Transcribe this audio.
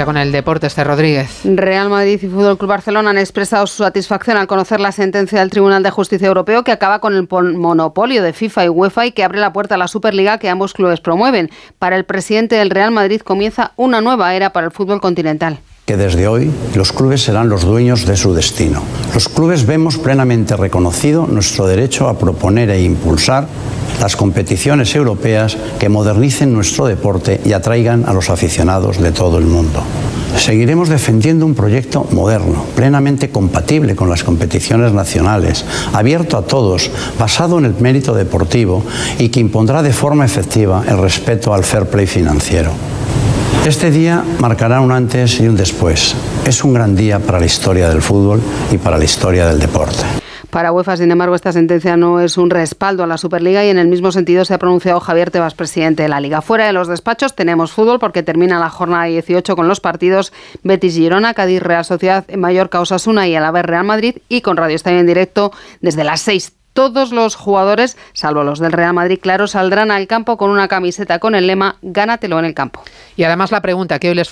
ya con el deporte, este Rodríguez. Real Madrid y Fútbol Club Barcelona han expresado su satisfacción al conocer la sentencia del Tribunal de Justicia Europeo que acaba con el monopolio de FIFA y UEFA y que abre la puerta a la Superliga que ambos clubes promueven. Para el presidente del Real Madrid comienza una nueva era para el fútbol continental que desde hoy los clubes serán los dueños de su destino. Los clubes vemos plenamente reconocido nuestro derecho a proponer e impulsar las competiciones europeas que modernicen nuestro deporte y atraigan a los aficionados de todo el mundo. Seguiremos defendiendo un proyecto moderno, plenamente compatible con las competiciones nacionales, abierto a todos, basado en el mérito deportivo y que impondrá de forma efectiva el respeto al fair play financiero. Este día marcará un antes y un después. Es un gran día para la historia del fútbol y para la historia del deporte. Para UEFA, sin embargo, esta sentencia no es un respaldo a la Superliga y en el mismo sentido se ha pronunciado Javier Tebas, presidente de la Liga. Fuera de los despachos tenemos fútbol porque termina la jornada 18 con los partidos Betis Girona, Cádiz Real Sociedad, Mallorca Osasuna y Alavés Real Madrid y con Radio Estadio en directo desde las 6 todos los jugadores, salvo los del Real Madrid, claro, saldrán al campo con una camiseta con el lema Gánatelo en el campo. Y además la pregunta que hoy les